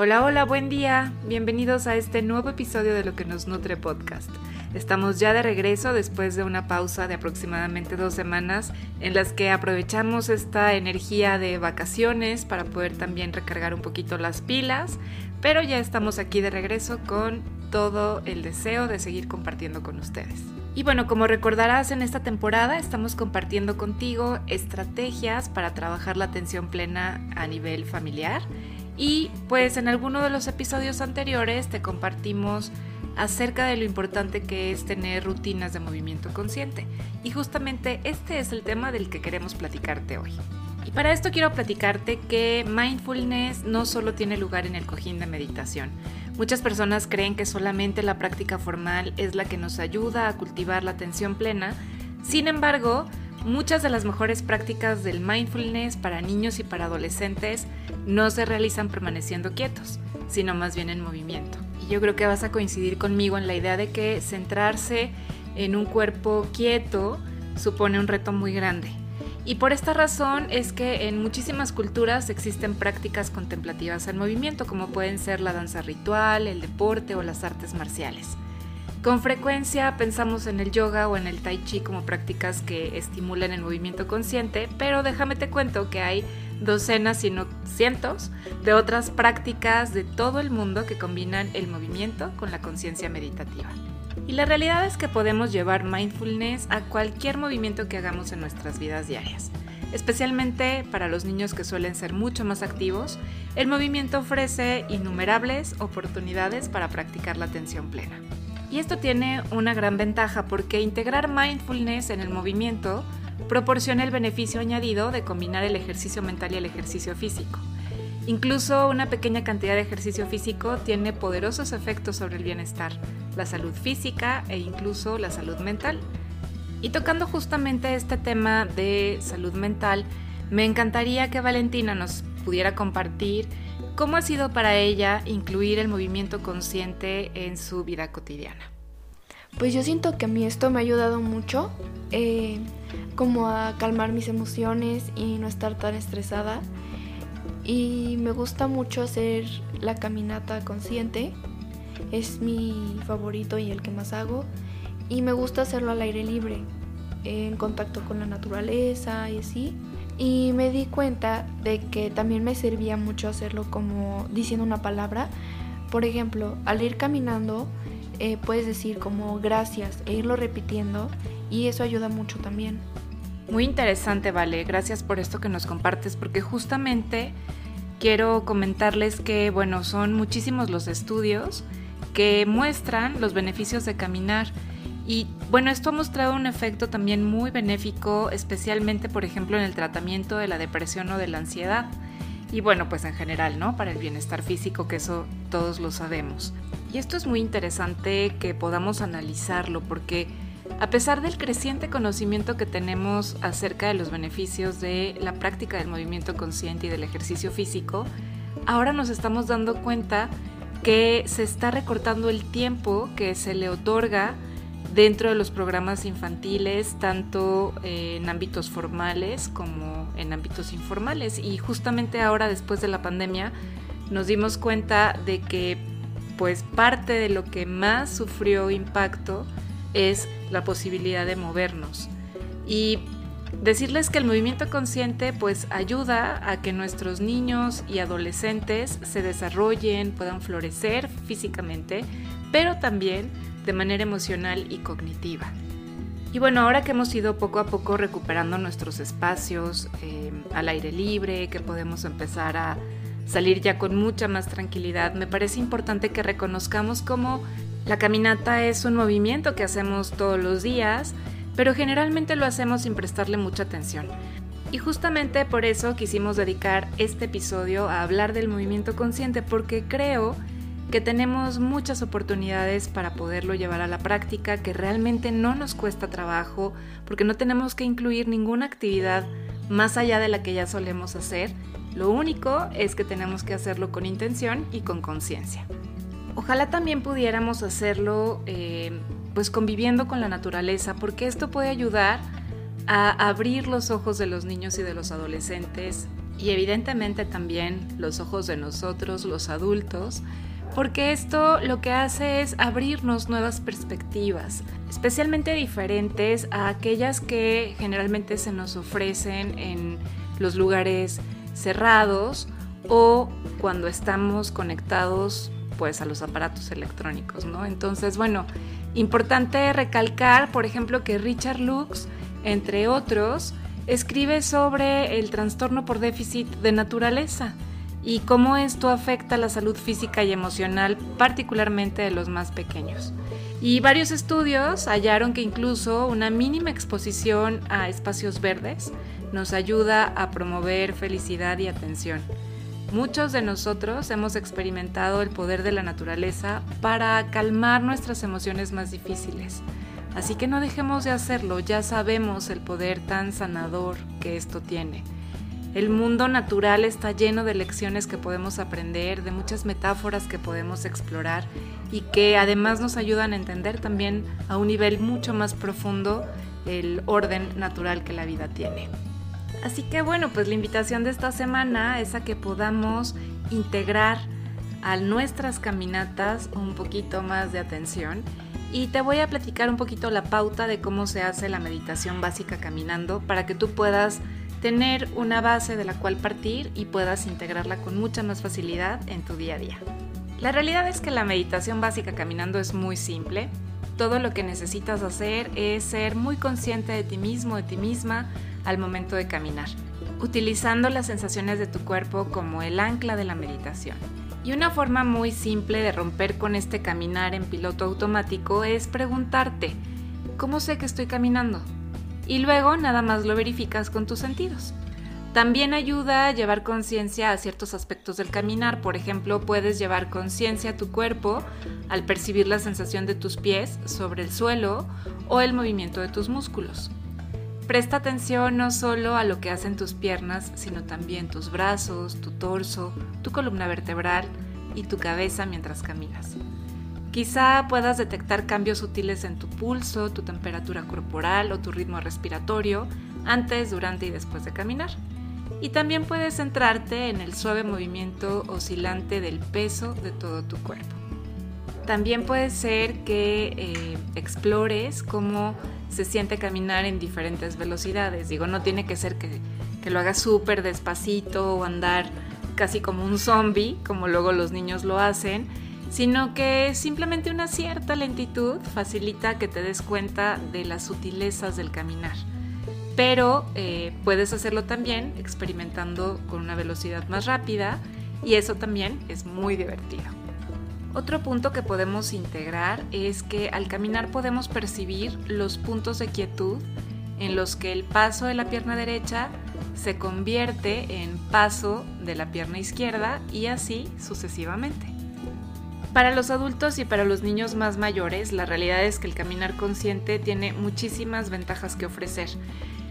Hola, hola, buen día. Bienvenidos a este nuevo episodio de Lo que nos nutre podcast. Estamos ya de regreso después de una pausa de aproximadamente dos semanas en las que aprovechamos esta energía de vacaciones para poder también recargar un poquito las pilas, pero ya estamos aquí de regreso con todo el deseo de seguir compartiendo con ustedes. Y bueno, como recordarás en esta temporada estamos compartiendo contigo estrategias para trabajar la atención plena a nivel familiar y pues en alguno de los episodios anteriores te compartimos acerca de lo importante que es tener rutinas de movimiento consciente. Y justamente este es el tema del que queremos platicarte hoy. Y para esto quiero platicarte que mindfulness no solo tiene lugar en el cojín de meditación. Muchas personas creen que solamente la práctica formal es la que nos ayuda a cultivar la atención plena. Sin embargo, Muchas de las mejores prácticas del mindfulness para niños y para adolescentes no se realizan permaneciendo quietos, sino más bien en movimiento. Y yo creo que vas a coincidir conmigo en la idea de que centrarse en un cuerpo quieto supone un reto muy grande. Y por esta razón es que en muchísimas culturas existen prácticas contemplativas en movimiento, como pueden ser la danza ritual, el deporte o las artes marciales. Con frecuencia pensamos en el yoga o en el tai chi como prácticas que estimulan el movimiento consciente, pero déjame te cuento que hay docenas, si no cientos, de otras prácticas de todo el mundo que combinan el movimiento con la conciencia meditativa. Y la realidad es que podemos llevar mindfulness a cualquier movimiento que hagamos en nuestras vidas diarias. Especialmente para los niños que suelen ser mucho más activos, el movimiento ofrece innumerables oportunidades para practicar la atención plena. Y esto tiene una gran ventaja porque integrar mindfulness en el movimiento proporciona el beneficio añadido de combinar el ejercicio mental y el ejercicio físico. Incluso una pequeña cantidad de ejercicio físico tiene poderosos efectos sobre el bienestar, la salud física e incluso la salud mental. Y tocando justamente este tema de salud mental, me encantaría que Valentina nos pudiera compartir ¿Cómo ha sido para ella incluir el movimiento consciente en su vida cotidiana? Pues yo siento que a mí esto me ha ayudado mucho, eh, como a calmar mis emociones y no estar tan estresada. Y me gusta mucho hacer la caminata consciente, es mi favorito y el que más hago. Y me gusta hacerlo al aire libre, en contacto con la naturaleza y así. Y me di cuenta de que también me servía mucho hacerlo como diciendo una palabra. Por ejemplo, al ir caminando eh, puedes decir como gracias e irlo repitiendo y eso ayuda mucho también. Muy interesante, Vale. Gracias por esto que nos compartes porque justamente quiero comentarles que, bueno, son muchísimos los estudios que muestran los beneficios de caminar y bueno, esto ha mostrado un efecto también muy benéfico, especialmente por ejemplo en el tratamiento de la depresión o de la ansiedad. Y bueno, pues en general, ¿no? Para el bienestar físico, que eso todos lo sabemos. Y esto es muy interesante que podamos analizarlo porque a pesar del creciente conocimiento que tenemos acerca de los beneficios de la práctica del movimiento consciente y del ejercicio físico, ahora nos estamos dando cuenta que se está recortando el tiempo que se le otorga dentro de los programas infantiles, tanto en ámbitos formales como en ámbitos informales. Y justamente ahora, después de la pandemia, nos dimos cuenta de que pues parte de lo que más sufrió impacto es la posibilidad de movernos. Y decirles que el movimiento consciente pues ayuda a que nuestros niños y adolescentes se desarrollen, puedan florecer físicamente, pero también de manera emocional y cognitiva. Y bueno, ahora que hemos ido poco a poco recuperando nuestros espacios eh, al aire libre, que podemos empezar a salir ya con mucha más tranquilidad, me parece importante que reconozcamos cómo la caminata es un movimiento que hacemos todos los días, pero generalmente lo hacemos sin prestarle mucha atención. Y justamente por eso quisimos dedicar este episodio a hablar del movimiento consciente, porque creo que tenemos muchas oportunidades para poderlo llevar a la práctica, que realmente no nos cuesta trabajo, porque no tenemos que incluir ninguna actividad más allá de la que ya solemos hacer. Lo único es que tenemos que hacerlo con intención y con conciencia. Ojalá también pudiéramos hacerlo eh, pues conviviendo con la naturaleza, porque esto puede ayudar a abrir los ojos de los niños y de los adolescentes y evidentemente también los ojos de nosotros, los adultos, porque esto lo que hace es abrirnos nuevas perspectivas, especialmente diferentes a aquellas que generalmente se nos ofrecen en los lugares cerrados o cuando estamos conectados pues a los aparatos electrónicos, ¿no? Entonces, bueno, importante recalcar, por ejemplo, que Richard Lux, entre otros, escribe sobre el trastorno por déficit de naturaleza y cómo esto afecta la salud física y emocional, particularmente de los más pequeños. Y varios estudios hallaron que incluso una mínima exposición a espacios verdes nos ayuda a promover felicidad y atención. Muchos de nosotros hemos experimentado el poder de la naturaleza para calmar nuestras emociones más difíciles. Así que no dejemos de hacerlo, ya sabemos el poder tan sanador que esto tiene. El mundo natural está lleno de lecciones que podemos aprender, de muchas metáforas que podemos explorar y que además nos ayudan a entender también a un nivel mucho más profundo el orden natural que la vida tiene. Así que bueno, pues la invitación de esta semana es a que podamos integrar a nuestras caminatas un poquito más de atención y te voy a platicar un poquito la pauta de cómo se hace la meditación básica caminando para que tú puedas tener una base de la cual partir y puedas integrarla con mucha más facilidad en tu día a día. La realidad es que la meditación básica caminando es muy simple. Todo lo que necesitas hacer es ser muy consciente de ti mismo, de ti misma al momento de caminar, utilizando las sensaciones de tu cuerpo como el ancla de la meditación. Y una forma muy simple de romper con este caminar en piloto automático es preguntarte, ¿cómo sé que estoy caminando? Y luego nada más lo verificas con tus sentidos. También ayuda a llevar conciencia a ciertos aspectos del caminar. Por ejemplo, puedes llevar conciencia a tu cuerpo al percibir la sensación de tus pies sobre el suelo o el movimiento de tus músculos. Presta atención no solo a lo que hacen tus piernas, sino también tus brazos, tu torso, tu columna vertebral y tu cabeza mientras caminas. Quizá puedas detectar cambios sutiles en tu pulso, tu temperatura corporal o tu ritmo respiratorio antes, durante y después de caminar. Y también puedes centrarte en el suave movimiento oscilante del peso de todo tu cuerpo. También puede ser que eh, explores cómo se siente caminar en diferentes velocidades. Digo, no tiene que ser que, que lo hagas súper despacito o andar casi como un zombie, como luego los niños lo hacen, sino que simplemente una cierta lentitud facilita que te des cuenta de las sutilezas del caminar. Pero eh, puedes hacerlo también experimentando con una velocidad más rápida y eso también es muy divertido. Otro punto que podemos integrar es que al caminar podemos percibir los puntos de quietud en los que el paso de la pierna derecha se convierte en paso de la pierna izquierda y así sucesivamente. Para los adultos y para los niños más mayores, la realidad es que el caminar consciente tiene muchísimas ventajas que ofrecer.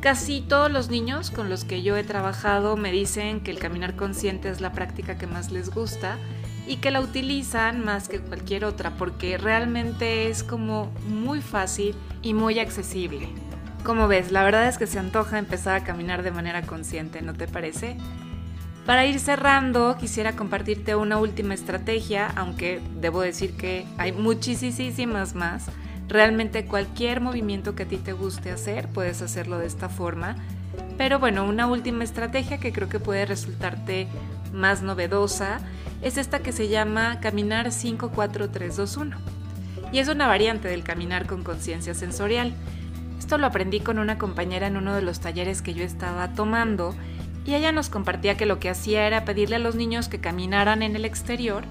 Casi todos los niños con los que yo he trabajado me dicen que el caminar consciente es la práctica que más les gusta y que la utilizan más que cualquier otra porque realmente es como muy fácil y muy accesible. Como ves, la verdad es que se antoja empezar a caminar de manera consciente, ¿no te parece? Para ir cerrando, quisiera compartirte una última estrategia, aunque debo decir que hay muchísimas más. Realmente cualquier movimiento que a ti te guste hacer, puedes hacerlo de esta forma. Pero bueno, una última estrategia que creo que puede resultarte más novedosa es esta que se llama caminar 54321. Y es una variante del caminar con conciencia sensorial. Esto lo aprendí con una compañera en uno de los talleres que yo estaba tomando y ella nos compartía que lo que hacía era pedirle a los niños que caminaran en el exterior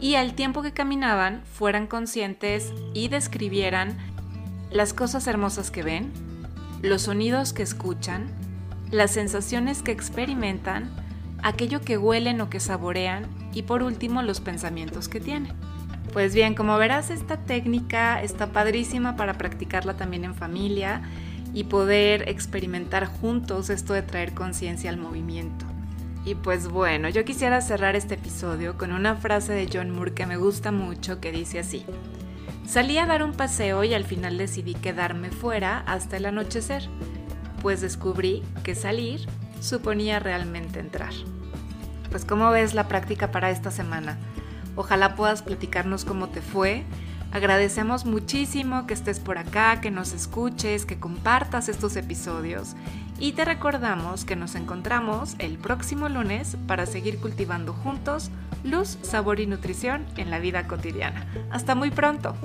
y al tiempo que caminaban fueran conscientes y describieran las cosas hermosas que ven, los sonidos que escuchan, las sensaciones que experimentan, aquello que huelen o que saborean y por último los pensamientos que tienen. Pues bien, como verás, esta técnica está padrísima para practicarla también en familia y poder experimentar juntos esto de traer conciencia al movimiento. Y pues bueno, yo quisiera cerrar este episodio con una frase de John Moore que me gusta mucho que dice así. Salí a dar un paseo y al final decidí quedarme fuera hasta el anochecer, pues descubrí que salir suponía realmente entrar. Pues ¿cómo ves la práctica para esta semana? Ojalá puedas platicarnos cómo te fue. Agradecemos muchísimo que estés por acá, que nos escuches, que compartas estos episodios y te recordamos que nos encontramos el próximo lunes para seguir cultivando juntos luz, sabor y nutrición en la vida cotidiana. Hasta muy pronto.